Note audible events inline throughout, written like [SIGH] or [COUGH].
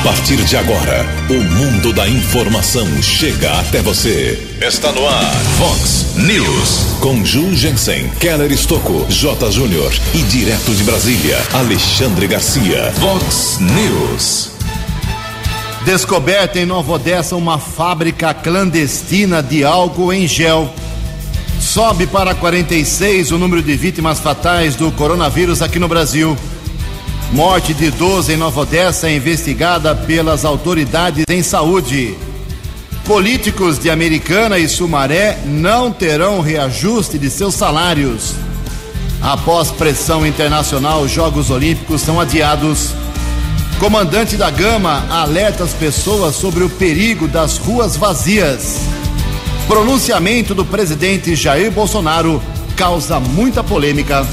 A partir de agora, o mundo da informação chega até você. Está no ar, Fox News. Com Ju Jensen, Keller Estocco, J. Júnior e direto de Brasília, Alexandre Garcia. Fox News. Descoberta em Nova Odessa uma fábrica clandestina de álcool em gel. Sobe para 46 o número de vítimas fatais do coronavírus aqui no Brasil. Morte de 12 em Nova Odessa é investigada pelas autoridades em saúde. Políticos de Americana e Sumaré não terão reajuste de seus salários. Após pressão internacional, os Jogos Olímpicos são adiados. Comandante da Gama alerta as pessoas sobre o perigo das ruas vazias. Pronunciamento do presidente Jair Bolsonaro causa muita polêmica.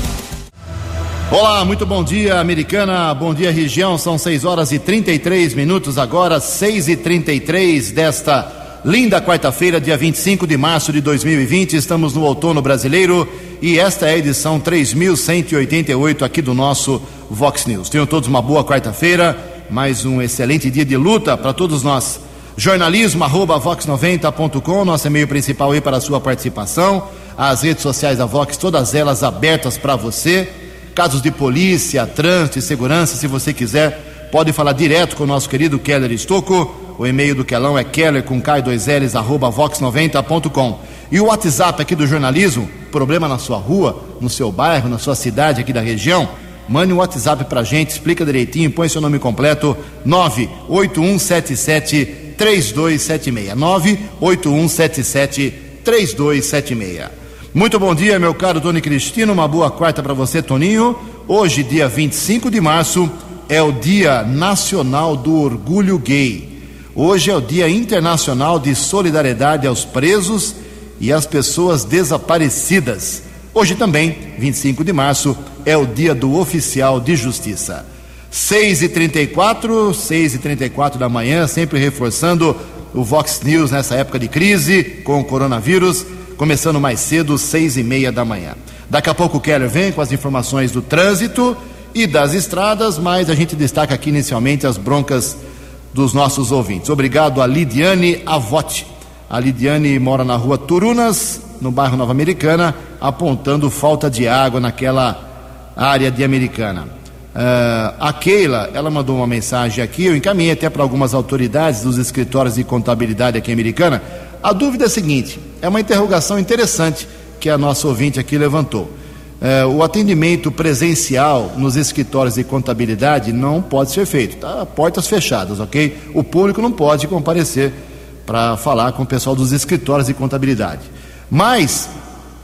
Olá, muito bom dia, americana. Bom dia, região. São 6 horas e 33 minutos agora, 6 e 33 desta linda quarta-feira, dia 25 de março de 2020. Estamos no outono brasileiro e esta é a edição 3188 aqui do nosso Vox News. Tenham todos uma boa quarta-feira, mais um excelente dia de luta para todos nós. Jornalismo arroba vox90.com, nosso e-mail principal aí para a sua participação. As redes sociais da Vox, todas elas abertas para você casos de polícia, trânsito e segurança, se você quiser, pode falar direto com o nosso querido Keller Estocco. O e-mail do Kelão é keller com k2ls arroba vox90.com. E o WhatsApp aqui do jornalismo, problema na sua rua, no seu bairro, na sua cidade aqui da região, mande um WhatsApp pra gente, explica direitinho, põe seu nome completo, 98177 3276. 98177 3276. Muito bom dia, meu caro Tony Cristino. Uma boa quarta para você, Toninho. Hoje, dia 25 de março, é o Dia Nacional do Orgulho Gay. Hoje é o Dia Internacional de Solidariedade aos Presos e às Pessoas Desaparecidas. Hoje também, 25 de março, é o Dia do Oficial de Justiça. 6 e 34 6 e 34 da manhã, sempre reforçando o Vox News nessa época de crise com o coronavírus começando mais cedo, seis e meia da manhã. Daqui a pouco o Keller vem com as informações do trânsito e das estradas, mas a gente destaca aqui inicialmente as broncas dos nossos ouvintes. Obrigado a Lidiane Avotti. A Lidiane mora na rua Turunas, no bairro Nova Americana, apontando falta de água naquela área de Americana. Uh, a Keila, ela mandou uma mensagem aqui, eu encaminhei até para algumas autoridades dos escritórios de contabilidade aqui Americana. A dúvida é a seguinte: é uma interrogação interessante que a nossa ouvinte aqui levantou. É, o atendimento presencial nos escritórios de contabilidade não pode ser feito, tá? Portas fechadas, ok? O público não pode comparecer para falar com o pessoal dos escritórios de contabilidade. Mas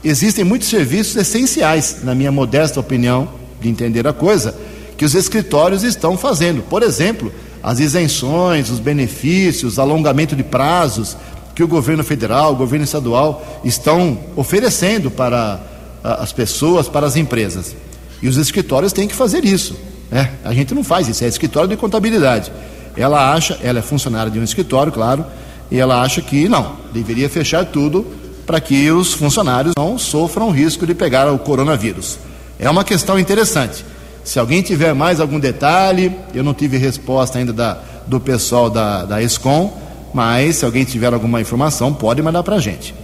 existem muitos serviços essenciais, na minha modesta opinião, de entender a coisa, que os escritórios estão fazendo. Por exemplo, as isenções, os benefícios, alongamento de prazos, que o governo federal, o governo estadual estão oferecendo para as pessoas, para as empresas. E os escritórios têm que fazer isso. Né? A gente não faz isso, é escritório de contabilidade. Ela acha, ela é funcionária de um escritório, claro, e ela acha que não, deveria fechar tudo para que os funcionários não sofram o risco de pegar o coronavírus. É uma questão interessante. Se alguém tiver mais algum detalhe, eu não tive resposta ainda da, do pessoal da, da ESCOM, mas se alguém tiver alguma informação, pode mandar para a gente.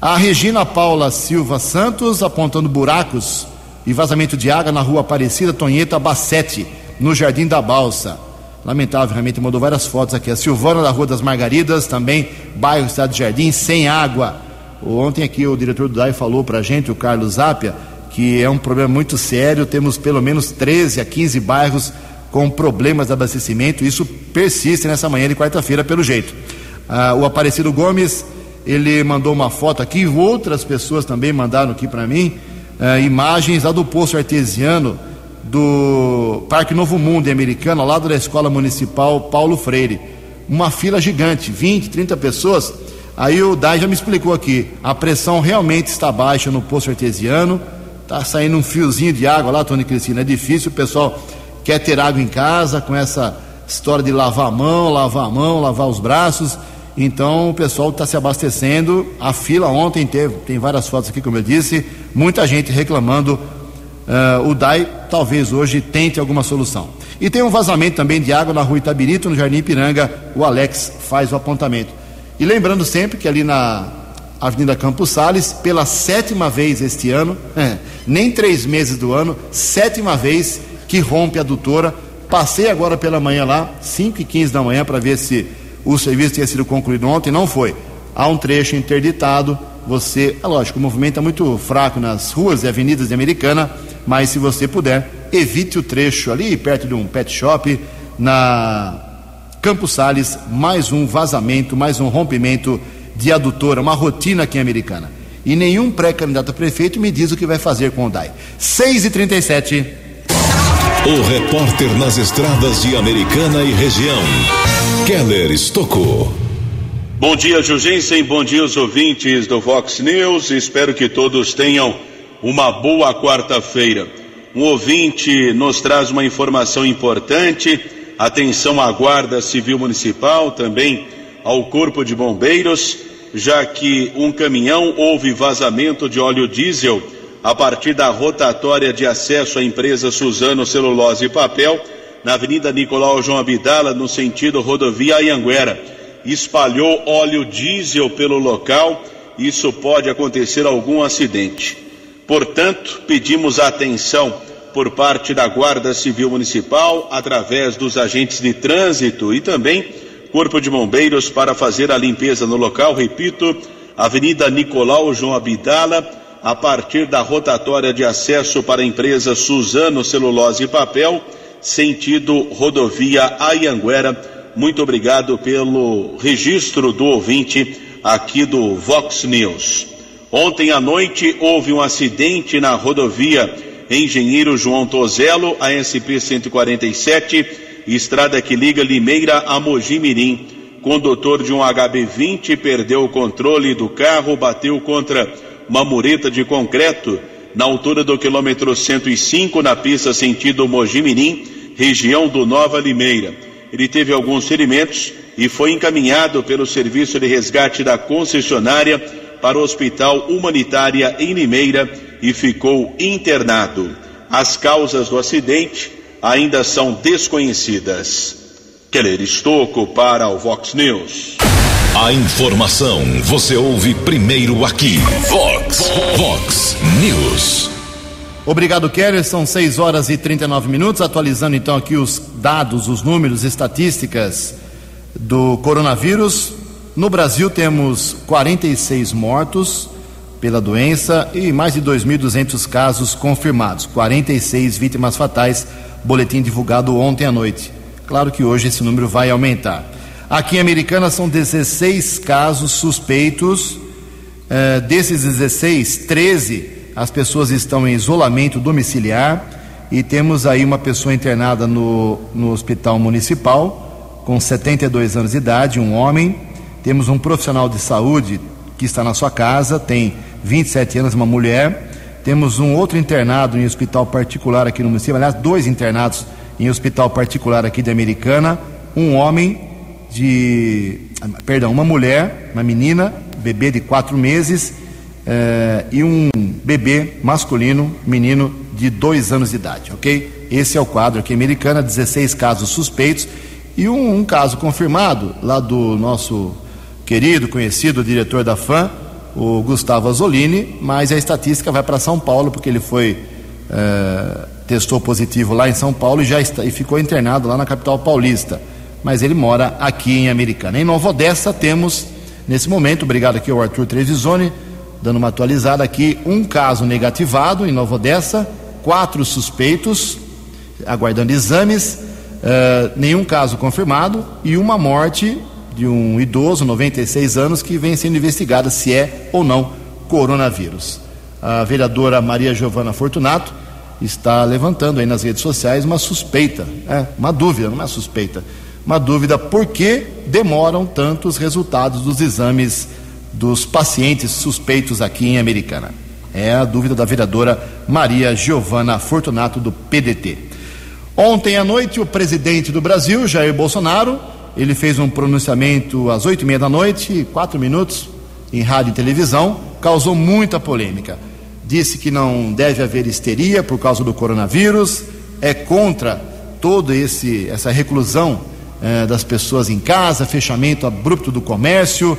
A Regina Paula Silva Santos apontando buracos e vazamento de água na rua Aparecida Tonheta Bacete, no Jardim da Balsa. Lamentável, realmente mandou várias fotos aqui. A Silvana da Rua das Margaridas, também, bairro Cidade de Jardim, sem água. Ontem aqui o diretor do DAI falou para a gente, o Carlos Zapia, que é um problema muito sério. Temos pelo menos 13 a 15 bairros com problemas de abastecimento. Isso persiste nessa manhã de quarta-feira, pelo jeito. Ah, o Aparecido Gomes, ele mandou uma foto aqui, outras pessoas também mandaram aqui para mim, ah, imagens lá do poço artesiano do Parque Novo Mundo em Americana, lado da Escola Municipal Paulo Freire. Uma fila gigante, 20, 30 pessoas. Aí o Dai já me explicou aqui, a pressão realmente está baixa no poço artesiano, está saindo um fiozinho de água lá, Tony Cristina, é difícil, o pessoal quer ter água em casa com essa história de lavar a mão, lavar a mão, lavar os braços. Então o pessoal está se abastecendo. A fila ontem teve, tem várias fotos aqui, como eu disse, muita gente reclamando uh, o DAI talvez hoje tente alguma solução. E tem um vazamento também de água na rua Itabirito, no Jardim Ipiranga, o Alex faz o apontamento. E lembrando sempre que ali na Avenida Campos Sales, pela sétima vez este ano, é, [LAUGHS] nem três meses do ano, sétima vez que rompe a adutora. Passei agora pela manhã lá, 5 e 15 da manhã, para ver se o serviço tinha sido concluído ontem, não foi. Há um trecho interditado, você, é lógico, o movimento é muito fraco nas ruas e avenidas de Americana, mas se você puder, evite o trecho ali perto de um pet shop, na Campos Sales, mais um vazamento, mais um rompimento de adutora, uma rotina aqui em Americana. E nenhum pré-candidato a prefeito me diz o que vai fazer com o DAI. 6 e 37 O repórter nas estradas de Americana e região, Keller Estocou. Bom dia, Jugensen. Bom dia, os ouvintes do Vox News. Espero que todos tenham uma boa quarta-feira. Um ouvinte nos traz uma informação importante. Atenção à Guarda Civil Municipal, também ao Corpo de Bombeiros, já que um caminhão houve vazamento de óleo diesel a partir da rotatória de acesso à empresa Suzano Celulose e Papel, na Avenida Nicolau João Abdala, no sentido rodovia Anhanguera. Espalhou óleo diesel pelo local, isso pode acontecer algum acidente. Portanto, pedimos atenção por parte da Guarda Civil Municipal, através dos agentes de trânsito e também Corpo de Bombeiros para fazer a limpeza no local. Repito, Avenida Nicolau João Abdala, a partir da rotatória de acesso para a empresa Suzano Celulose e Papel, sentido rodovia Ayanguera. Muito obrigado pelo registro do ouvinte aqui do Vox News. Ontem à noite houve um acidente na rodovia Engenheiro João Tozelo, ASP 147, estrada que liga Limeira a Mojimirim. Condutor de um HB20 perdeu o controle do carro, bateu contra uma mureta de concreto na altura do quilômetro 105, na pista sentido Mojimirim, região do Nova Limeira. Ele teve alguns ferimentos e foi encaminhado pelo serviço de resgate da concessionária para o Hospital Humanitária em Limeira e ficou internado. As causas do acidente ainda são desconhecidas. Keller Estocco para o Vox News. A informação você ouve primeiro aqui. Vox, Vox News. Obrigado, Keller. São 6 horas e 39 minutos. Atualizando então aqui os dados, os números, estatísticas do coronavírus. No Brasil temos 46 mortos pela doença e mais de 2.200 casos confirmados, 46 vítimas fatais, boletim divulgado ontem à noite. Claro que hoje esse número vai aumentar. Aqui em Americana são 16 casos suspeitos. Eh, desses 16, 13 as pessoas estão em isolamento domiciliar e temos aí uma pessoa internada no, no hospital municipal com 72 anos de idade, um homem temos um profissional de saúde que está na sua casa, tem 27 anos, uma mulher. Temos um outro internado em hospital particular aqui no município, aliás, dois internados em hospital particular aqui de Americana. Um homem de. Perdão, uma mulher, uma menina, bebê de quatro meses, eh, e um bebê masculino, menino de dois anos de idade, ok? Esse é o quadro aqui Americana, 16 casos suspeitos e um, um caso confirmado lá do nosso querido, conhecido diretor da FAM, o Gustavo Azzolini, mas a estatística vai para São Paulo, porque ele foi. É, testou positivo lá em São Paulo e já está, e ficou internado lá na capital paulista. Mas ele mora aqui em Americana. Em Nova Odessa temos, nesse momento, obrigado aqui ao Arthur Trevisoni, dando uma atualizada aqui, um caso negativado em Nova Odessa, quatro suspeitos, aguardando exames, uh, nenhum caso confirmado e uma morte de um idoso, 96 anos, que vem sendo investigada se é ou não coronavírus. A vereadora Maria Giovana Fortunato está levantando aí nas redes sociais uma suspeita, é, uma dúvida, não é suspeita, uma dúvida por que demoram tanto os resultados dos exames dos pacientes suspeitos aqui em Americana. É a dúvida da vereadora Maria Giovana Fortunato do PDT. Ontem à noite, o presidente do Brasil, Jair Bolsonaro, ele fez um pronunciamento às oito e meia da noite, quatro minutos, em rádio e televisão, causou muita polêmica. disse que não deve haver histeria por causa do coronavírus, é contra toda essa reclusão eh, das pessoas em casa, fechamento abrupto do comércio,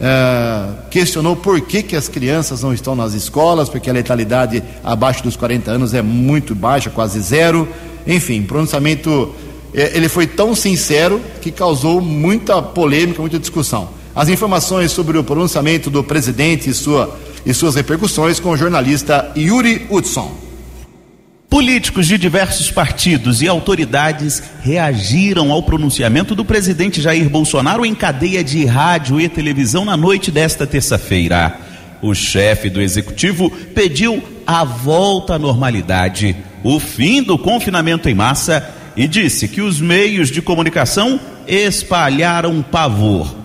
eh, questionou por que, que as crianças não estão nas escolas, porque a letalidade abaixo dos 40 anos é muito baixa, quase zero. Enfim, pronunciamento. Eh, ele foi tão sincero que causou muita polêmica, muita discussão. As informações sobre o pronunciamento do presidente e, sua, e suas repercussões com o jornalista Yuri Hudson. Políticos de diversos partidos e autoridades reagiram ao pronunciamento do presidente Jair Bolsonaro em cadeia de rádio e televisão na noite desta terça-feira. O chefe do executivo pediu a volta à normalidade, o fim do confinamento em massa e disse que os meios de comunicação espalharam pavor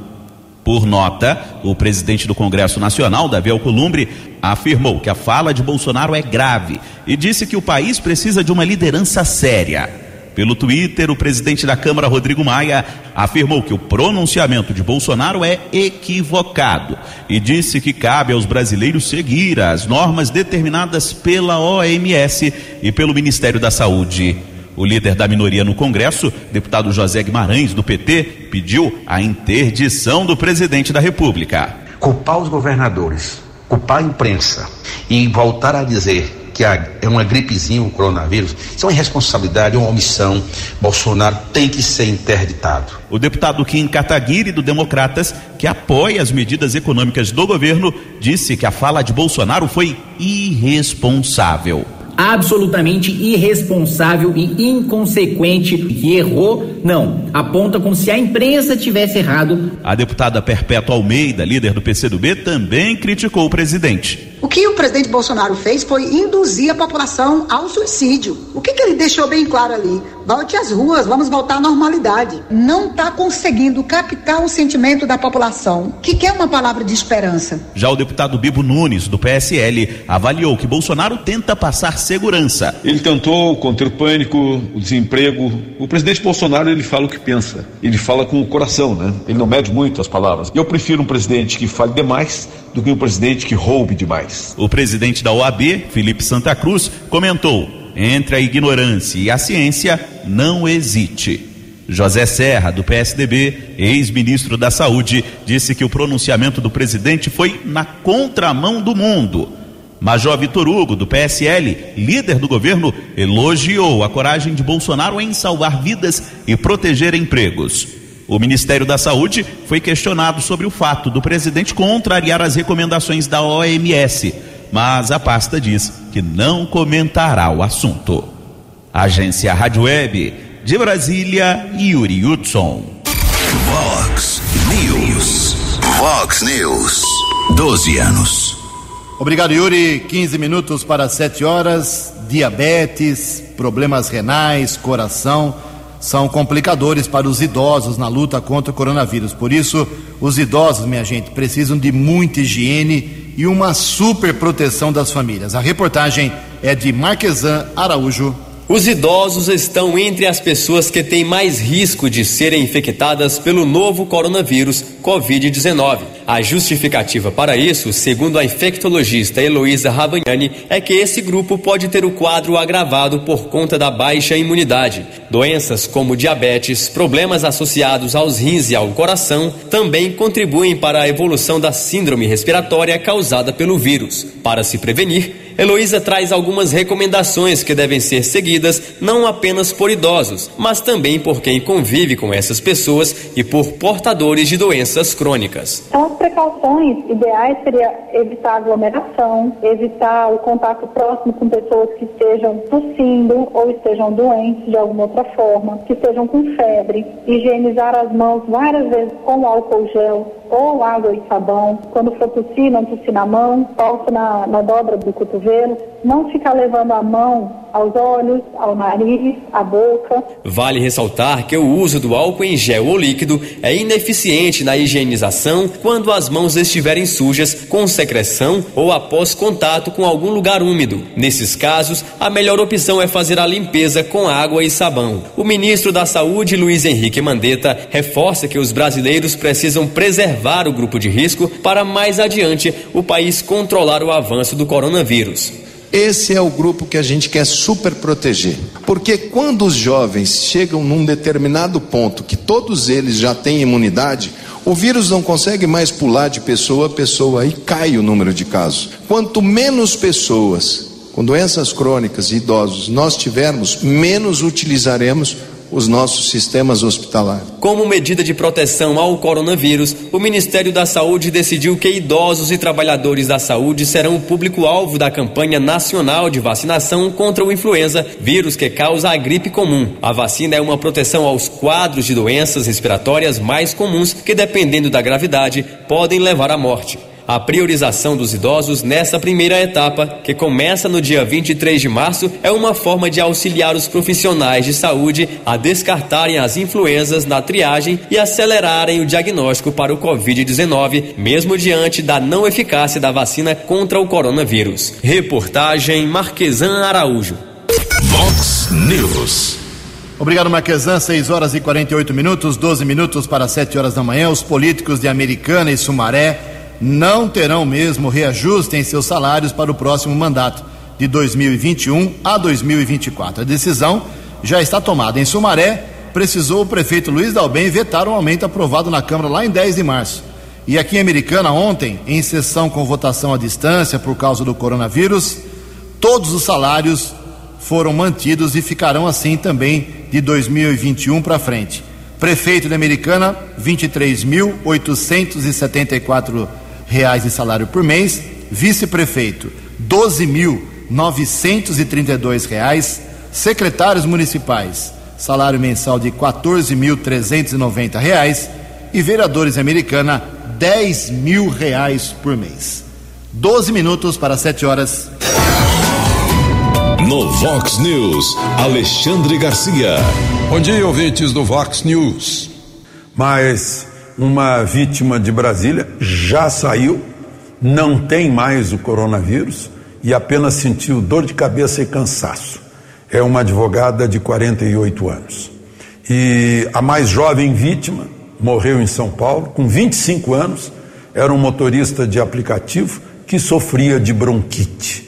por nota, o presidente do Congresso Nacional, Davi Alcolumbre, afirmou que a fala de Bolsonaro é grave e disse que o país precisa de uma liderança séria. Pelo Twitter, o presidente da Câmara, Rodrigo Maia, afirmou que o pronunciamento de Bolsonaro é equivocado e disse que cabe aos brasileiros seguir as normas determinadas pela OMS e pelo Ministério da Saúde. O líder da minoria no Congresso, deputado José Guimarães, do PT, pediu a interdição do presidente da República. Culpar os governadores, culpar a imprensa e voltar a dizer que é uma gripezinha o coronavírus, isso é uma irresponsabilidade, é uma omissão. Bolsonaro tem que ser interditado. O deputado Kim Kataguiri, do Democratas, que apoia as medidas econômicas do governo, disse que a fala de Bolsonaro foi irresponsável absolutamente irresponsável e inconsequente que errou, não, aponta como se a imprensa tivesse errado. A deputada Perpétua Almeida, líder do PCdoB, também criticou o presidente. O que o presidente Bolsonaro fez foi induzir a população ao suicídio. O que, que ele deixou bem claro ali? Volte às ruas, vamos voltar à normalidade. Não está conseguindo captar o sentimento da população, que quer uma palavra de esperança. Já o deputado Bibo Nunes, do PSL, avaliou que Bolsonaro tenta passar segurança. Ele tentou conter o pânico, o desemprego. O presidente Bolsonaro, ele fala o que pensa. Ele fala com o coração, né? Ele não mede muito as palavras. Eu prefiro um presidente que fale demais do que um presidente que roube demais. O presidente da OAB, Felipe Santa Cruz, comentou: entre a ignorância e a ciência, não hesite. José Serra, do PSDB, ex-ministro da Saúde, disse que o pronunciamento do presidente foi na contramão do mundo. Major Vitor Hugo, do PSL, líder do governo, elogiou a coragem de Bolsonaro em salvar vidas e proteger empregos. O Ministério da Saúde foi questionado sobre o fato do presidente contrariar as recomendações da OMS, mas a pasta diz que não comentará o assunto. Agência Rádio Web de Brasília, Yuri Hudson. Vox News. Vox News. 12 anos. Obrigado, Yuri. 15 minutos para 7 horas. Diabetes, problemas renais, coração são complicadores para os idosos na luta contra o coronavírus. Por isso, os idosos, minha gente, precisam de muita higiene e uma super proteção das famílias. A reportagem é de Marquesan Araújo. Os idosos estão entre as pessoas que têm mais risco de serem infectadas pelo novo coronavírus Covid-19. A justificativa para isso, segundo a infectologista Heloísa Ravagnani, é que esse grupo pode ter o quadro agravado por conta da baixa imunidade. Doenças como diabetes, problemas associados aos rins e ao coração também contribuem para a evolução da síndrome respiratória causada pelo vírus. Para se prevenir, Heloísa traz algumas recomendações que devem ser seguidas não apenas por idosos, mas também por quem convive com essas pessoas e por portadores de doenças crônicas. Então, precauções ideais seria evitar aglomeração, evitar o contato próximo com pessoas que estejam tossindo ou estejam doentes de alguma outra forma, que estejam com febre, higienizar as mãos várias vezes com álcool gel ou água e sabão. Quando for tossir, não tossir na mão, tosse na, na dobra do cotovelo não ficar levando a mão aos olhos, ao nariz, à boca. Vale ressaltar que o uso do álcool em gel ou líquido é ineficiente na higienização quando as mãos estiverem sujas com secreção ou após contato com algum lugar úmido. Nesses casos, a melhor opção é fazer a limpeza com água e sabão. O ministro da Saúde, Luiz Henrique Mandetta, reforça que os brasileiros precisam preservar preservar o grupo de risco para mais adiante o país controlar o avanço do coronavírus. Esse é o grupo que a gente quer super proteger. Porque quando os jovens chegam num determinado ponto que todos eles já têm imunidade, o vírus não consegue mais pular de pessoa a pessoa e cai o número de casos. Quanto menos pessoas com doenças crônicas e idosos nós tivermos, menos utilizaremos os nossos sistemas hospitalares. Como medida de proteção ao coronavírus, o Ministério da Saúde decidiu que idosos e trabalhadores da saúde serão o público-alvo da campanha nacional de vacinação contra o influenza, vírus que causa a gripe comum. A vacina é uma proteção aos quadros de doenças respiratórias mais comuns que, dependendo da gravidade, podem levar à morte a priorização dos idosos nessa primeira etapa, que começa no dia 23 de março, é uma forma de auxiliar os profissionais de saúde a descartarem as influenzas na triagem e acelerarem o diagnóstico para o Covid-19, mesmo diante da não eficácia da vacina contra o coronavírus. Reportagem Marquesan Araújo. Vox News. Obrigado, Marquesan. 6 horas e 48 minutos, 12 minutos para 7 horas da manhã. Os políticos de Americana e Sumaré não terão mesmo reajuste em seus salários para o próximo mandato, de 2021 a 2024. A decisão já está tomada. Em Sumaré, precisou o prefeito Luiz Dalben vetar o um aumento aprovado na Câmara lá em 10 de março. E aqui em Americana, ontem, em sessão com votação à distância por causa do coronavírus, todos os salários foram mantidos e ficarão assim também de 2021 para frente. Prefeito de Americana, 23.874 reais de salário por mês, vice-prefeito, doze mil novecentos e trinta e dois reais, secretários municipais, salário mensal de quatorze mil trezentos e noventa reais e vereadores americana, dez mil reais por mês. Doze minutos para sete horas. No Vox News, Alexandre Garcia. Bom dia, ouvintes do Vox News. Mas uma vítima de Brasília já saiu, não tem mais o coronavírus e apenas sentiu dor de cabeça e cansaço. É uma advogada de 48 anos. E a mais jovem vítima morreu em São Paulo, com 25 anos, era um motorista de aplicativo que sofria de bronquite.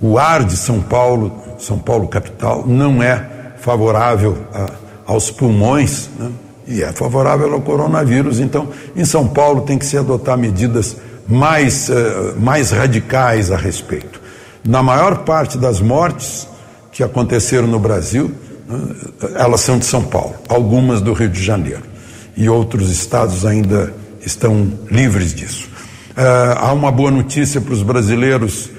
O ar de São Paulo, São Paulo capital, não é favorável a, aos pulmões, né? E é favorável ao coronavírus. Então, em São Paulo tem que se adotar medidas mais, uh, mais radicais a respeito. Na maior parte das mortes que aconteceram no Brasil, uh, elas são de São Paulo, algumas do Rio de Janeiro. E outros estados ainda estão livres disso. Uh, há uma boa notícia para os brasileiros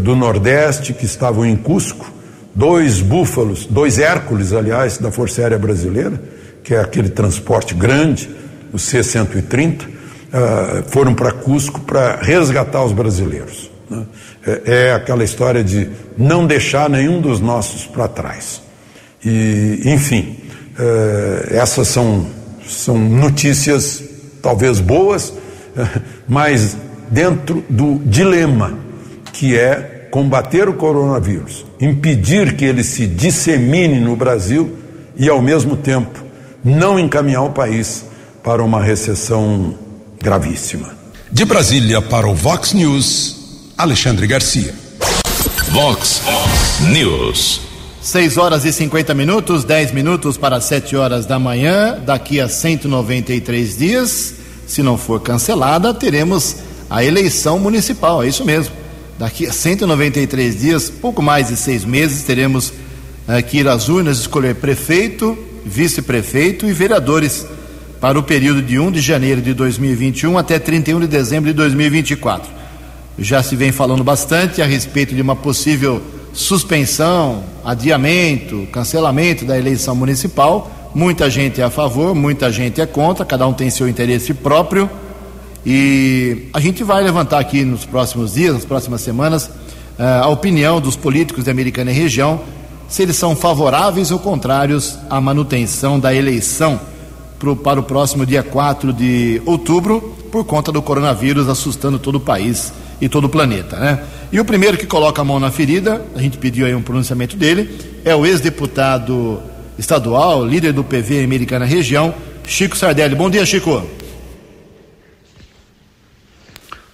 do Nordeste que estavam em Cusco, dois búfalos, dois Hércules, aliás, da Força Aérea Brasileira, que é aquele transporte grande, o C-130, uh, ah, foram para Cusco para resgatar os brasileiros. Né? É, é, aquela história de não deixar nenhum dos nossos para trás. E, enfim, uh, essas são, são notícias talvez boas, [LAUGHS] mas dentro do dilema que é combater o coronavírus, impedir que ele se dissemine no Brasil e, ao mesmo tempo, não encaminhar o país para uma recessão gravíssima. De Brasília para o Vox News, Alexandre Garcia. Vox News. 6 horas e 50 minutos, 10 minutos para 7 horas da manhã. Daqui a 193 dias, se não for cancelada, teremos a eleição municipal. É isso mesmo. Daqui a 193 dias, pouco mais de seis meses, teremos que ir às urnas escolher prefeito, vice-prefeito e vereadores para o período de 1 de janeiro de 2021 até 31 de dezembro de 2024. Já se vem falando bastante a respeito de uma possível suspensão, adiamento, cancelamento da eleição municipal. Muita gente é a favor, muita gente é contra, cada um tem seu interesse próprio. E a gente vai levantar aqui nos próximos dias, nas próximas semanas, eh, a opinião dos políticos da Americana e região se eles são favoráveis ou contrários à manutenção da eleição pro, para o próximo dia 4 de outubro, por conta do coronavírus assustando todo o país e todo o planeta, né? E o primeiro que coloca a mão na ferida, a gente pediu aí um pronunciamento dele, é o ex-deputado estadual, líder do PV Americana Região, Chico Sardelli. Bom dia, Chico.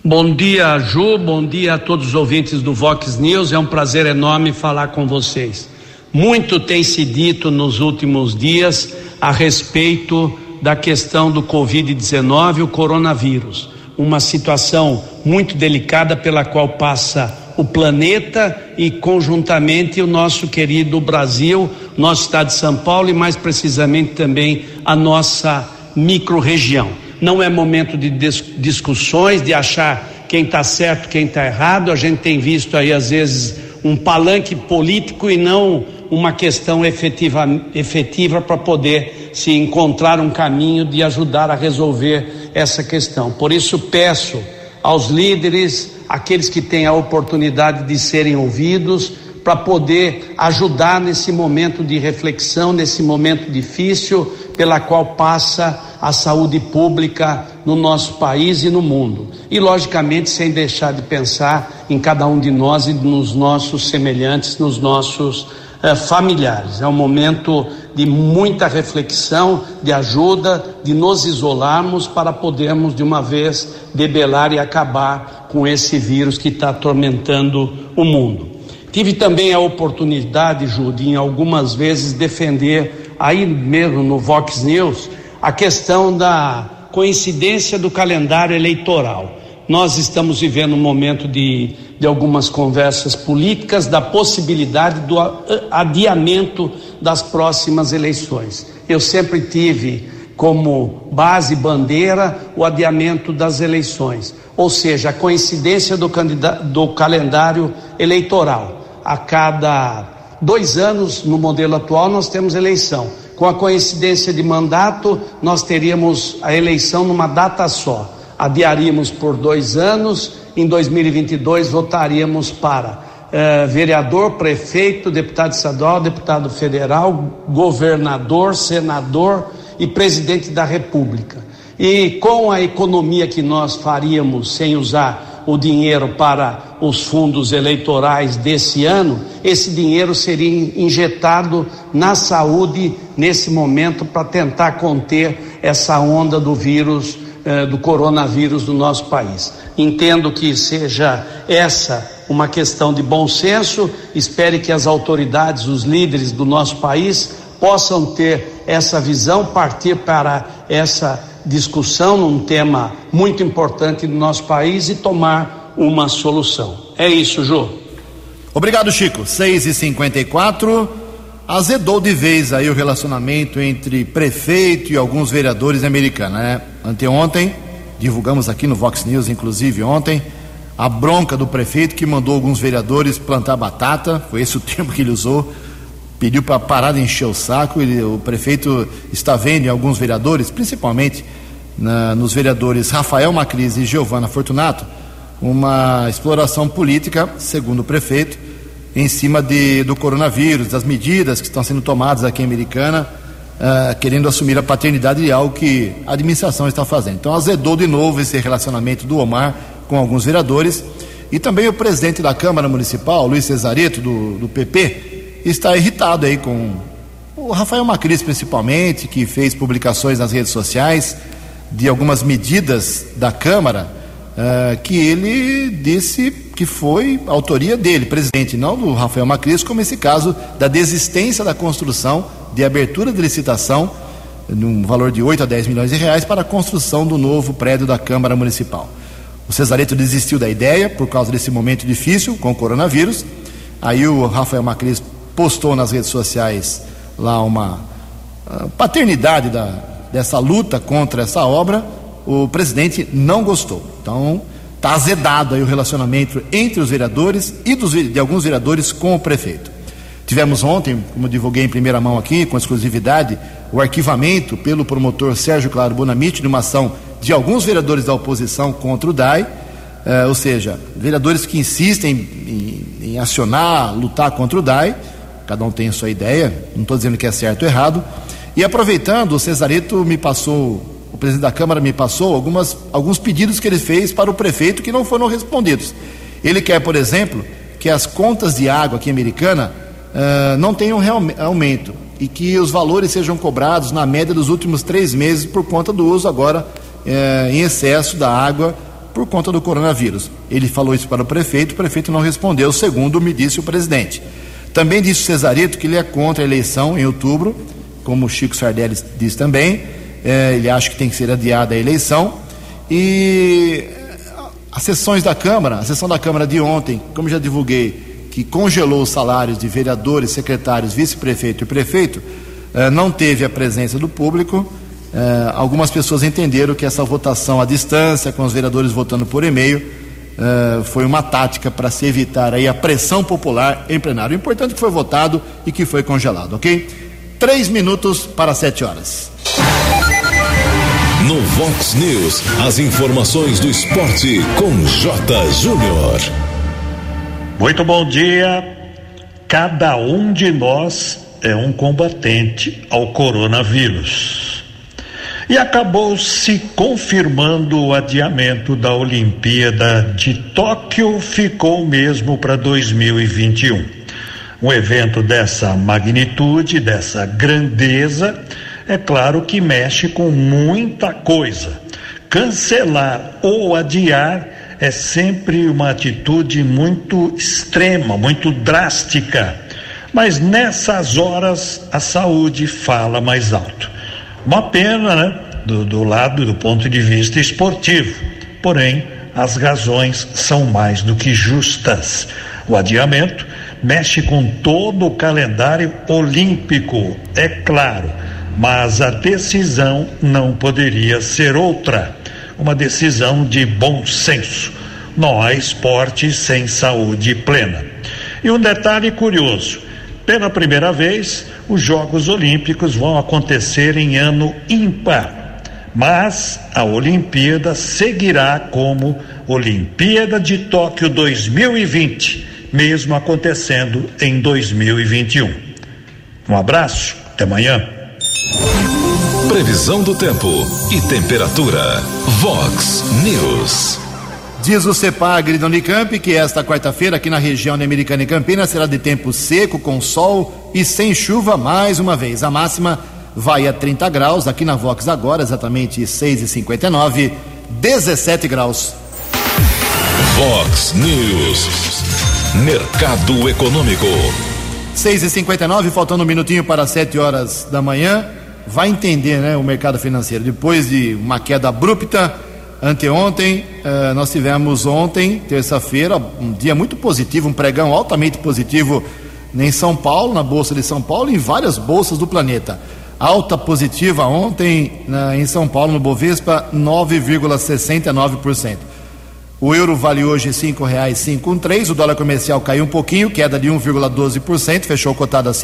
Bom dia, Ju. Bom dia a todos os ouvintes do Vox News. É um prazer enorme falar com vocês. Muito tem se dito nos últimos dias a respeito da questão do Covid-19, o coronavírus. Uma situação muito delicada pela qual passa o planeta e conjuntamente o nosso querido Brasil, nosso estado de São Paulo e mais precisamente também a nossa microrregião. Não é momento de discussões, de achar quem está certo, quem está errado. A gente tem visto aí às vezes um palanque político e não uma questão efetiva, efetiva para poder se encontrar um caminho de ajudar a resolver essa questão. Por isso peço aos líderes, aqueles que têm a oportunidade de serem ouvidos, para poder ajudar nesse momento de reflexão, nesse momento difícil pela qual passa a saúde pública no nosso país e no mundo. E, logicamente, sem deixar de pensar em cada um de nós e nos nossos semelhantes, nos nossos eh, familiares. É um momento de muita reflexão, de ajuda, de nos isolarmos para podermos de uma vez debelar e acabar com esse vírus que está atormentando o mundo. Tive também a oportunidade, Judy, em algumas vezes defender aí mesmo no Vox News a questão da coincidência do calendário eleitoral. Nós estamos vivendo um momento de, de algumas conversas políticas da possibilidade do adiamento das próximas eleições. Eu sempre tive como base bandeira o adiamento das eleições, ou seja, a coincidência do, do calendário eleitoral. A cada dois anos, no modelo atual, nós temos eleição. Com a coincidência de mandato, nós teríamos a eleição numa data só. Adiaríamos por dois anos, em 2022 votaríamos para eh, vereador, prefeito, deputado estadual, deputado federal, governador, senador e presidente da República. E com a economia que nós faríamos sem usar o dinheiro para os fundos eleitorais desse ano, esse dinheiro seria injetado na saúde nesse momento para tentar conter essa onda do vírus, eh, do coronavírus no nosso país. Entendo que seja essa uma questão de bom senso, espere que as autoridades, os líderes do nosso país possam ter essa visão, partir para essa discussão num tema muito importante do nosso país e tomar uma solução. É isso, Jô. Obrigado, Chico. 6 e 54 azedou de vez aí o relacionamento entre prefeito e alguns vereadores americanos, né? Anteontem, divulgamos aqui no Vox News, inclusive ontem, a bronca do prefeito que mandou alguns vereadores plantar batata, foi esse o [LAUGHS] termo que ele usou, pediu para parar de encher o saco. Ele, o prefeito está vendo em alguns vereadores, principalmente na, nos vereadores Rafael Macris e Giovana Fortunato, uma exploração política, segundo o prefeito, em cima de, do coronavírus, das medidas que estão sendo tomadas aqui em Americana, uh, querendo assumir a paternidade de algo que a administração está fazendo. Então azedou de novo esse relacionamento do Omar com alguns vereadores. E também o presidente da Câmara Municipal, Luiz Cesareto, do, do PP, está irritado aí com o Rafael Macris, principalmente, que fez publicações nas redes sociais de algumas medidas da Câmara uh, que ele disse que foi autoria dele, presidente, não do Rafael Macris, como esse caso da desistência da construção, de abertura de licitação, num valor de 8 a 10 milhões de reais, para a construção do novo prédio da Câmara Municipal. O Cesareto desistiu da ideia por causa desse momento difícil com o coronavírus. Aí o Rafael Macris postou nas redes sociais lá uma uh, paternidade da, dessa luta contra essa obra, o presidente não gostou. Então, está azedado aí o relacionamento entre os vereadores e dos, de alguns vereadores com o prefeito. Tivemos ontem, como divulguei em primeira mão aqui, com exclusividade, o arquivamento pelo promotor Sérgio Claro Bonamite de uma ação de alguns vereadores da oposição contra o DAI, eh, ou seja, vereadores que insistem em, em acionar, lutar contra o DAI, cada um tem a sua ideia, não estou dizendo que é certo ou errado. E aproveitando, o Cesarito me passou, o presidente da Câmara me passou algumas, alguns pedidos que ele fez para o prefeito que não foram respondidos. Ele quer, por exemplo, que as contas de água aqui americana uh, não tenham aumento e que os valores sejam cobrados na média dos últimos três meses por conta do uso agora uh, em excesso da água por conta do coronavírus. Ele falou isso para o prefeito, o prefeito não respondeu, segundo me disse o presidente. Também disse o Cesarito que ele é contra a eleição em outubro, como o Chico Sardelli disse também. É, ele acha que tem que ser adiada a eleição. E as sessões da Câmara, a sessão da Câmara de ontem, como já divulguei, que congelou os salários de vereadores, secretários, vice-prefeito e prefeito, eh, não teve a presença do público. Eh, algumas pessoas entenderam que essa votação à distância, com os vereadores votando por e-mail, eh, foi uma tática para se evitar aí a pressão popular em plenário. O importante é que foi votado e que foi congelado, ok? Três minutos para sete horas. No Vox News, as informações do esporte com J. Júnior. Muito bom dia. Cada um de nós é um combatente ao coronavírus. E acabou se confirmando o adiamento da Olimpíada de Tóquio, ficou mesmo para 2021. Um evento dessa magnitude, dessa grandeza, é claro que mexe com muita coisa. Cancelar ou adiar é sempre uma atitude muito extrema, muito drástica. Mas nessas horas a saúde fala mais alto. Uma pena, né? Do, do lado do ponto de vista esportivo. Porém, as razões são mais do que justas. O adiamento mexe com todo o calendário olímpico, é claro, mas a decisão não poderia ser outra. Uma decisão de bom senso. Não há esporte sem saúde plena. E um detalhe curioso: pela primeira vez, os Jogos Olímpicos vão acontecer em ano ímpar. Mas a Olimpíada seguirá como Olimpíada de Tóquio 2020, mesmo acontecendo em 2021. Um abraço, até amanhã. Previsão do tempo e temperatura. Vox News. Diz o CEPAGRI da Unicamp que esta quarta-feira aqui na região de Americana e Campinas será de tempo seco, com sol e sem chuva mais uma vez. A máxima vai a 30 graus, aqui na Vox agora, exatamente 6h59, 17 graus. Vox News. Mercado Econômico. 6h59, faltando um minutinho para 7 horas da manhã. Vai entender, né, o mercado financeiro. Depois de uma queda abrupta anteontem, eh, nós tivemos ontem, terça-feira, um dia muito positivo, um pregão altamente positivo em São Paulo, na Bolsa de São Paulo e em várias bolsas do planeta. Alta positiva ontem na, em São Paulo, no Bovespa, 9,69%. O euro vale hoje R$ 5,513, o dólar comercial caiu um pouquinho, queda de 1,12%, fechou cotado a R$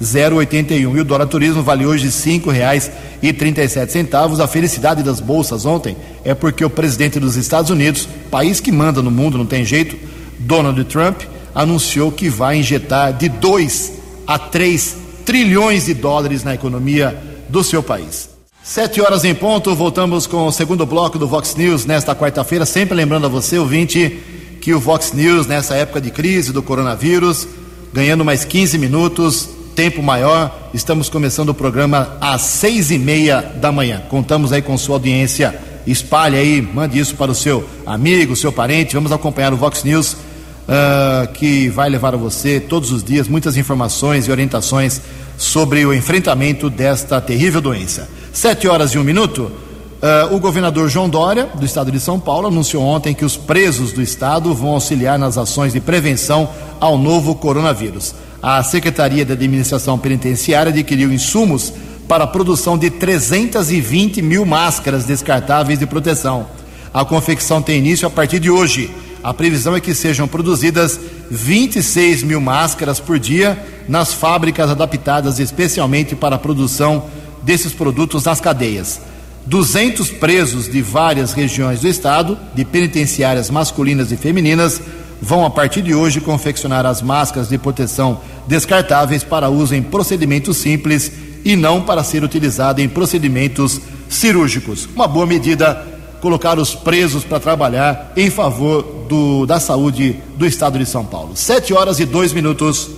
5,081. E o dólar turismo vale hoje R$ 5,37. A felicidade das bolsas ontem é porque o presidente dos Estados Unidos, país que manda no mundo, não tem jeito, Donald Trump, anunciou que vai injetar de 2 a 3 trilhões de dólares na economia do seu país. Sete horas em ponto, voltamos com o segundo bloco do Vox News nesta quarta-feira. Sempre lembrando a você, ouvinte, que o Vox News, nessa época de crise do coronavírus, ganhando mais 15 minutos, tempo maior, estamos começando o programa às seis e meia da manhã. Contamos aí com sua audiência. Espalhe aí, mande isso para o seu amigo, seu parente. Vamos acompanhar o Vox News, uh, que vai levar a você todos os dias muitas informações e orientações sobre o enfrentamento desta terrível doença. Sete horas e um minuto. Uh, o governador João Dória, do estado de São Paulo, anunciou ontem que os presos do estado vão auxiliar nas ações de prevenção ao novo coronavírus. A Secretaria de Administração Penitenciária adquiriu insumos para a produção de 320 mil máscaras descartáveis de proteção. A confecção tem início a partir de hoje. A previsão é que sejam produzidas 26 mil máscaras por dia nas fábricas adaptadas especialmente para a produção desses produtos nas cadeias. 200 presos de várias regiões do estado, de penitenciárias masculinas e femininas, vão a partir de hoje confeccionar as máscaras de proteção descartáveis para uso em procedimentos simples e não para ser utilizada em procedimentos cirúrgicos. Uma boa medida colocar os presos para trabalhar em favor do, da saúde do estado de São Paulo. Sete horas e dois minutos.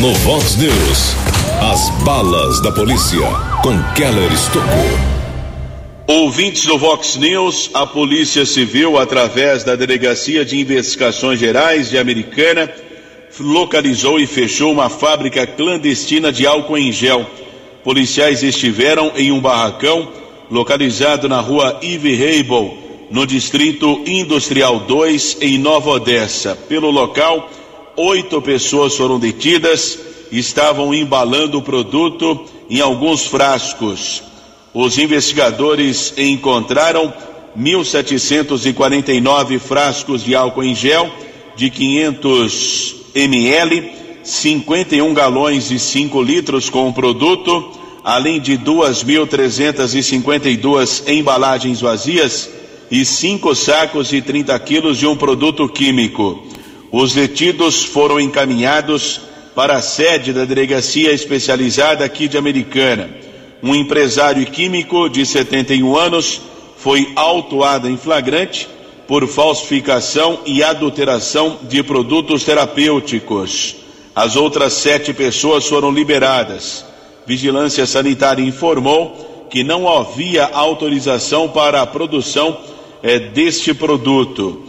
No Vox News, as balas da polícia com Keller Estocou. Ouvintes do Vox News, a Polícia Civil, através da Delegacia de Investigações Gerais de Americana, localizou e fechou uma fábrica clandestina de álcool em gel. Policiais estiveram em um barracão localizado na rua Ive Reibel, no distrito industrial 2, em Nova Odessa. Pelo local, oito pessoas foram detidas, estavam embalando o produto em alguns frascos. Os investigadores encontraram 1.749 frascos de álcool em gel de 500 ml, 51 galões e 5 litros com o produto, além de 2.352 embalagens vazias e 5 sacos e 30 quilos de um produto químico. Os detidos foram encaminhados para a sede da delegacia especializada aqui de Americana um empresário químico de 71 anos foi autuado em flagrante por falsificação e adulteração de produtos terapêuticos. As outras sete pessoas foram liberadas. Vigilância Sanitária informou que não havia autorização para a produção eh, deste produto.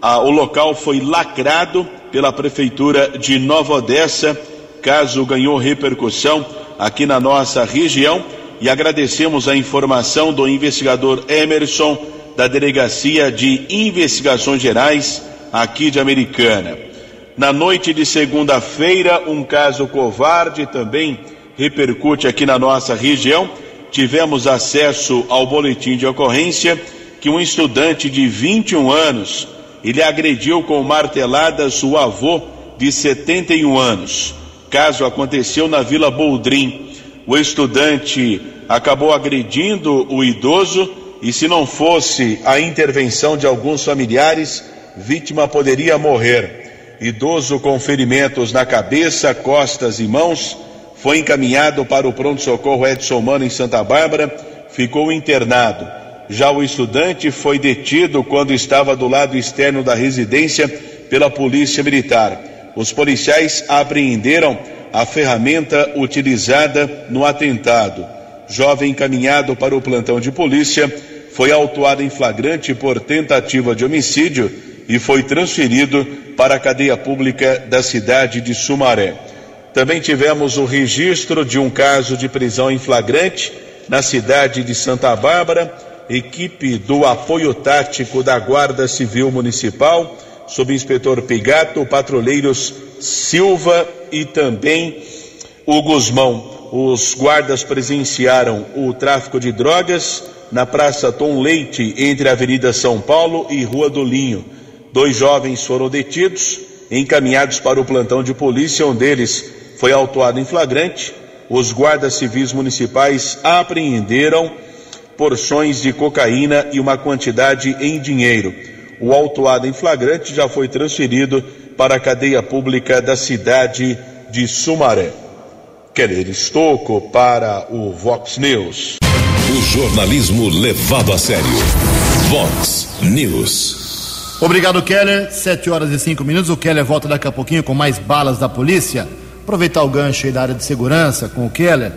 O local foi lacrado pela Prefeitura de Nova Odessa. Caso ganhou repercussão aqui na nossa região e agradecemos a informação do investigador Emerson da Delegacia de Investigações Gerais aqui de Americana. Na noite de segunda-feira, um caso covarde também repercute aqui na nossa região. Tivemos acesso ao boletim de ocorrência que um estudante de 21 anos, ele agrediu com marteladas o avô de 71 anos. Caso aconteceu na Vila Boldrin o estudante acabou agredindo o idoso e, se não fosse a intervenção de alguns familiares, vítima poderia morrer. Idoso com ferimentos na cabeça, costas e mãos foi encaminhado para o pronto-socorro Edson Mano em Santa Bárbara, ficou internado. Já o estudante foi detido quando estava do lado externo da residência pela Polícia Militar. Os policiais apreenderam a ferramenta utilizada no atentado. Jovem encaminhado para o plantão de polícia foi autuado em flagrante por tentativa de homicídio e foi transferido para a cadeia pública da cidade de Sumaré. Também tivemos o registro de um caso de prisão em flagrante na cidade de Santa Bárbara. Equipe do apoio tático da Guarda Civil Municipal, sob inspetor Pigato, patrulheiros Silva e também o Guzmão. Os guardas presenciaram o tráfico de drogas na Praça Tom Leite, entre a Avenida São Paulo e Rua do Linho. Dois jovens foram detidos, encaminhados para o plantão de polícia, um deles foi autuado em flagrante. Os guardas civis municipais apreenderam porções de cocaína e uma quantidade em dinheiro. O autuado em flagrante já foi transferido para a cadeia pública da cidade de Sumaré. Keller Estocco para o Vox News. O jornalismo levado a sério. Vox News. Obrigado, Keller. Sete horas e cinco minutos. O Keller volta daqui a pouquinho com mais balas da polícia. Aproveitar o gancho aí da área de segurança com o Keller.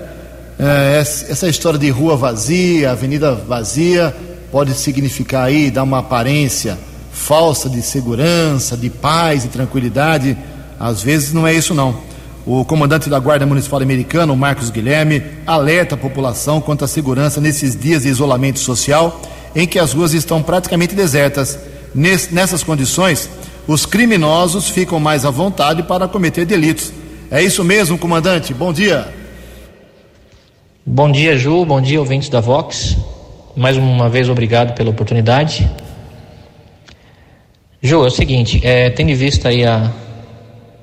É, essa história de rua vazia, avenida vazia, pode significar aí, dar uma aparência falsa de segurança, de paz e tranquilidade. Às vezes não é isso não. O comandante da Guarda Municipal Americana, Marcos Guilherme, alerta a população quanto à segurança nesses dias de isolamento social, em que as ruas estão praticamente desertas. Nessas condições, os criminosos ficam mais à vontade para cometer delitos. É isso mesmo, comandante. Bom dia. Bom dia, Ju. Bom dia, ouvintes da Vox. Mais uma vez, obrigado pela oportunidade. Ju, é o seguinte, é, tendo em vista aí a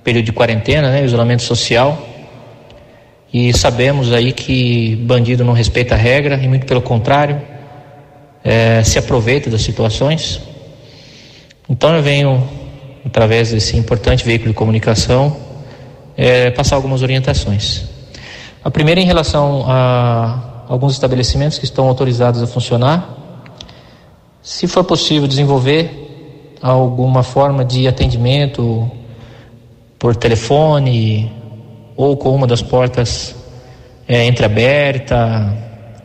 período de quarentena, né, isolamento social, e sabemos aí que bandido não respeita a regra e muito pelo contrário, é, se aproveita das situações. Então eu venho, através desse importante veículo de comunicação, é, passar algumas orientações. A primeira em relação a alguns estabelecimentos que estão autorizados a funcionar, se for possível desenvolver alguma forma de atendimento por telefone ou com uma das portas é, entreaberta,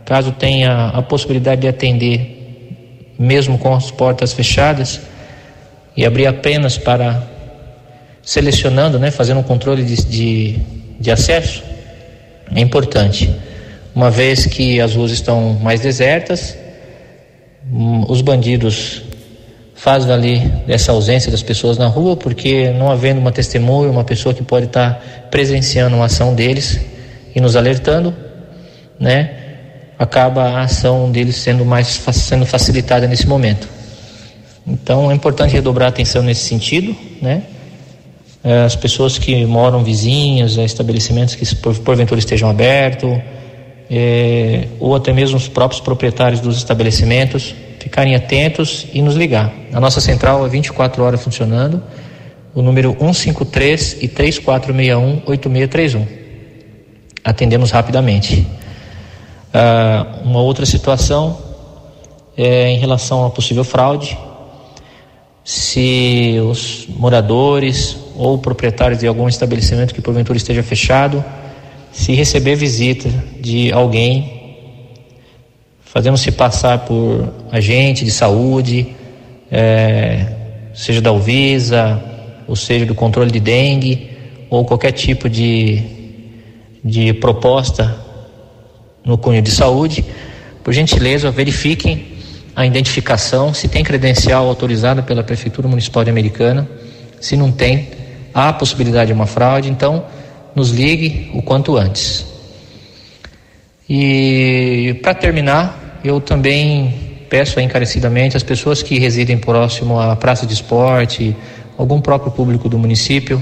caso tenha a possibilidade de atender, mesmo com as portas fechadas, e abrir apenas para selecionando, né, fazendo um controle de, de, de acesso, é importante. Uma vez que as ruas estão mais desertas, hum, os bandidos fazem ali dessa ausência das pessoas na rua, porque não havendo uma testemunha, uma pessoa que pode estar presenciando uma ação deles e nos alertando, né, acaba a ação deles sendo mais sendo facilitada nesse momento. Então é importante redobrar a atenção nesse sentido, né? É, as pessoas que moram vizinhos, é, estabelecimentos que porventura estejam abertos, é, ou até mesmo os próprios proprietários dos estabelecimentos, ficarem atentos e nos ligar. A nossa central é 24 horas funcionando, o número 153 e 3461 8631. Atendemos rapidamente. Ah, uma outra situação é em relação à possível fraude. Se os moradores ou proprietários de algum estabelecimento que porventura esteja fechado, se receber visita de alguém fazendo-se passar por agente de saúde, é, seja da Uvisa, ou seja do controle de dengue, ou qualquer tipo de, de proposta no cunho de saúde, por gentileza, verifiquem a identificação, se tem credencial autorizada pela Prefeitura Municipal de Americana, se não tem, há a possibilidade de uma fraude, então nos ligue o quanto antes. E para terminar, eu também peço encarecidamente às pessoas que residem próximo à praça de esporte, algum próprio público do município,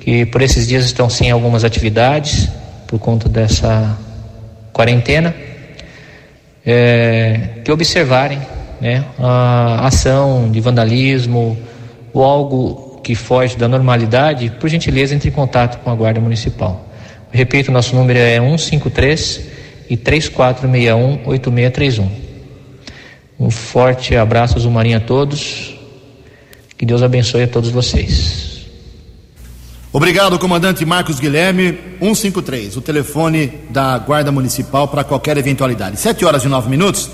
que por esses dias estão sem algumas atividades por conta dessa quarentena, é, que observarem né, a ação de vandalismo ou algo que foge da normalidade, por gentileza entre em contato com a Guarda Municipal. repito, nosso número é 153 e 3461 8631. Um forte abraço Zumarinha a todos. Que Deus abençoe a todos vocês. Obrigado, comandante Marcos Guilherme. 153, o telefone da Guarda Municipal para qualquer eventualidade. 7 horas e 9 minutos.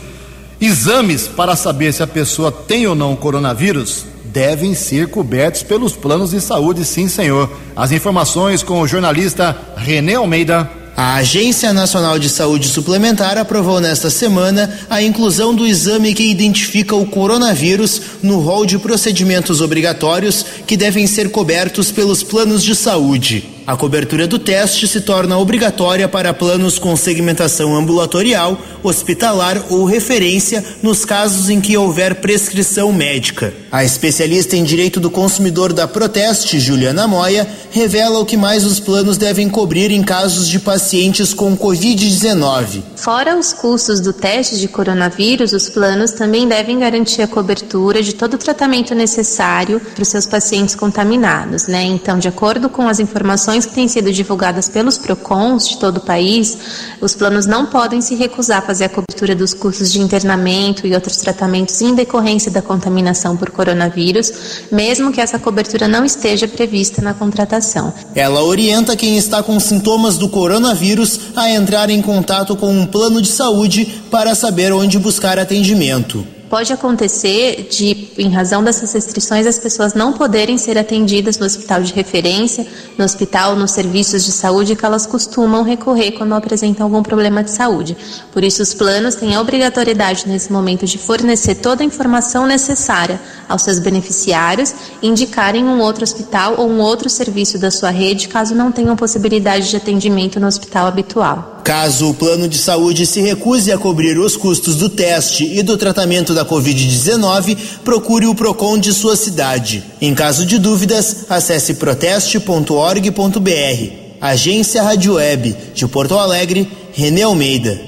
Exames para saber se a pessoa tem ou não coronavírus devem ser cobertos pelos planos de saúde, sim, senhor. As informações com o jornalista René Almeida. A Agência Nacional de Saúde Suplementar aprovou nesta semana a inclusão do exame que identifica o coronavírus no rol de procedimentos obrigatórios que devem ser cobertos pelos planos de saúde. A cobertura do teste se torna obrigatória para planos com segmentação ambulatorial, hospitalar ou referência nos casos em que houver prescrição médica. A especialista em direito do consumidor da Proteste, Juliana Moya, revela o que mais os planos devem cobrir em casos de pacientes com Covid-19. Fora os custos do teste de coronavírus, os planos também devem garantir a cobertura de todo o tratamento necessário para os seus pacientes contaminados, né? Então, de acordo com as informações que têm sido divulgadas pelos PROCONs de todo o país, os planos não podem se recusar a fazer a cobertura dos custos de internamento e outros tratamentos em decorrência da contaminação por coronavírus, mesmo que essa cobertura não esteja prevista na contratação. Ela orienta quem está com sintomas do coronavírus a entrar em contato com um plano de saúde para saber onde buscar atendimento pode acontecer de, em razão dessas restrições, as pessoas não poderem ser atendidas no hospital de referência, no hospital, nos serviços de saúde que elas costumam recorrer quando apresentam algum problema de saúde. Por isso, os planos têm a obrigatoriedade nesse momento de fornecer toda a informação necessária aos seus beneficiários, indicarem um outro hospital ou um outro serviço da sua rede, caso não tenham possibilidade de atendimento no hospital habitual. Caso o plano de saúde se recuse a cobrir os custos do teste e do tratamento da Covid-19, procure o PROCON de sua cidade. Em caso de dúvidas, acesse proteste.org.br. Agência Rádio Web, de Porto Alegre, René Almeida.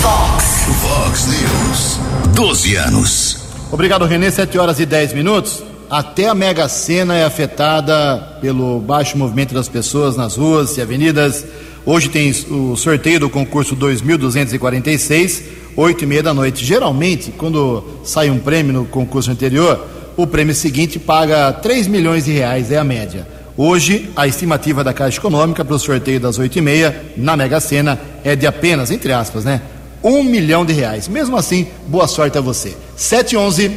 Fox. Fox News. 12 anos. Obrigado, Renê. 7 horas e 10 minutos. Até a Mega Sena é afetada pelo baixo movimento das pessoas nas ruas e avenidas. Hoje tem o sorteio do concurso 2246, 8 e meia da noite. Geralmente, quando sai um prêmio no concurso anterior, o prêmio seguinte paga 3 milhões de reais, é a média. Hoje, a estimativa da Caixa Econômica para o sorteio das 8 e meia na Mega Sena é de apenas, entre aspas, né? Um milhão de reais. Mesmo assim, boa sorte a você. 711.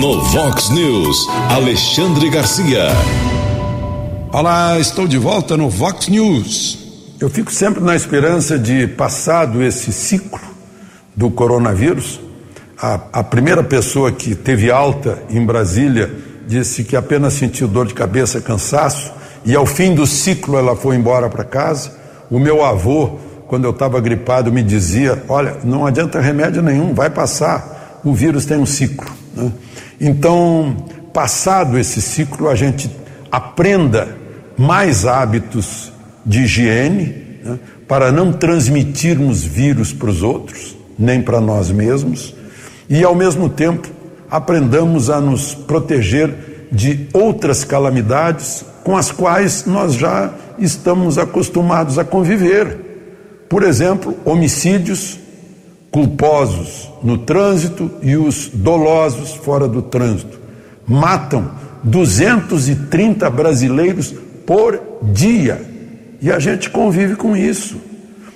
No Vox News, Alexandre Garcia. Olá, estou de volta no Vox News. Eu fico sempre na esperança de, passado esse ciclo do coronavírus, a, a primeira pessoa que teve alta em Brasília disse que apenas sentiu dor de cabeça, cansaço, e ao fim do ciclo ela foi embora para casa. O meu avô, quando eu estava gripado, me dizia: Olha, não adianta remédio nenhum, vai passar. O vírus tem um ciclo. Né? Então, passado esse ciclo, a gente aprenda mais hábitos de higiene né? para não transmitirmos vírus para os outros, nem para nós mesmos, e ao mesmo tempo aprendamos a nos proteger de outras calamidades com as quais nós já estamos acostumados a conviver. Por exemplo, homicídios culposos no trânsito e os dolosos fora do trânsito. Matam 230 brasileiros por dia. E a gente convive com isso.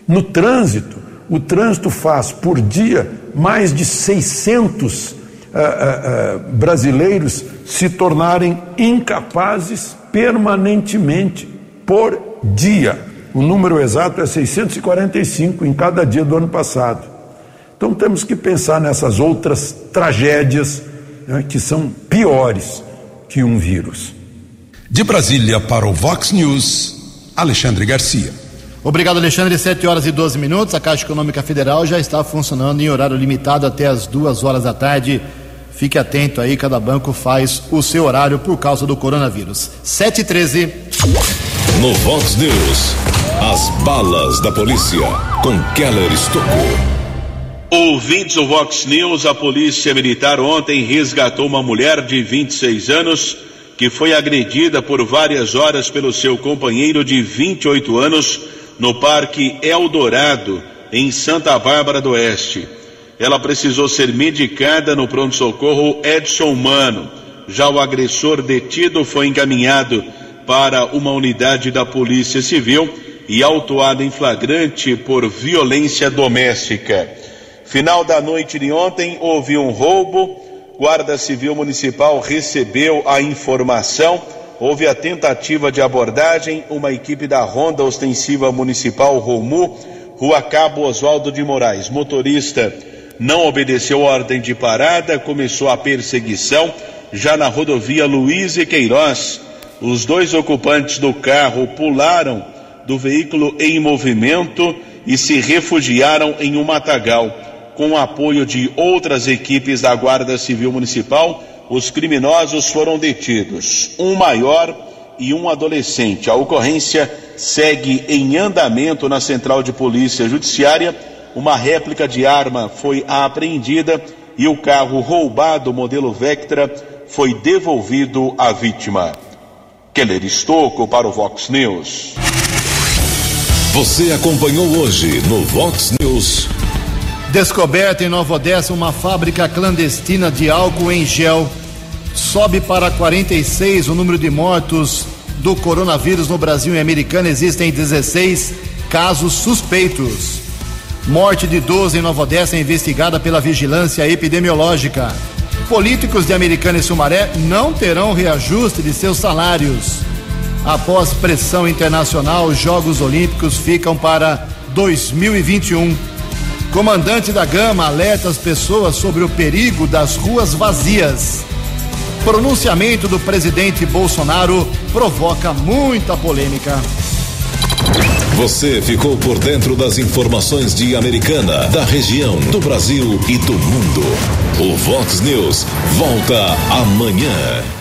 No trânsito, o trânsito faz por dia mais de 600 uh, uh, uh, brasileiros se tornarem incapazes permanentemente por dia. O número exato é 645 em cada dia do ano passado. Então temos que pensar nessas outras tragédias né, que são piores que um vírus. De Brasília para o Vox News, Alexandre Garcia. Obrigado, Alexandre. 7 horas e 12 minutos. A Caixa Econômica Federal já está funcionando em horário limitado até as duas horas da tarde. Fique atento aí, cada banco faz o seu horário por causa do coronavírus. 7 e 13. No Vox News, as balas da polícia com Keller Estocou. Ouvintes do Vox News, a Polícia Militar ontem resgatou uma mulher de 26 anos que foi agredida por várias horas pelo seu companheiro de 28 anos no Parque Eldorado, em Santa Bárbara do Oeste. Ela precisou ser medicada no pronto-socorro Edson Mano. Já o agressor detido foi encaminhado para uma unidade da Polícia Civil e autuado em flagrante por violência doméstica. Final da noite de ontem houve um roubo. Guarda Civil Municipal recebeu a informação. Houve a tentativa de abordagem. Uma equipe da Ronda Ostensiva Municipal Romu, Rua Cabo Oswaldo de Moraes, motorista não obedeceu ordem de parada, começou a perseguição. Já na rodovia Luiz e Queiroz, os dois ocupantes do carro pularam do veículo em movimento e se refugiaram em um matagal. Com o apoio de outras equipes da Guarda Civil Municipal, os criminosos foram detidos. Um maior e um adolescente. A ocorrência segue em andamento na Central de Polícia Judiciária. Uma réplica de arma foi apreendida e o carro roubado, modelo Vectra, foi devolvido à vítima. Keller Estocco para o Vox News. Você acompanhou hoje no Vox News. Descoberta em Nova Odessa uma fábrica clandestina de álcool em gel. Sobe para 46 o número de mortos do coronavírus no Brasil e Americana. Existem 16 casos suspeitos. Morte de 12 em Nova Odessa é investigada pela vigilância epidemiológica. Políticos de Americana e Sumaré não terão reajuste de seus salários. Após pressão internacional, os Jogos Olímpicos ficam para 2021. Comandante da Gama alerta as pessoas sobre o perigo das ruas vazias. Pronunciamento do presidente Bolsonaro provoca muita polêmica. Você ficou por dentro das informações de Americana, da região, do Brasil e do mundo. O Vox News volta amanhã.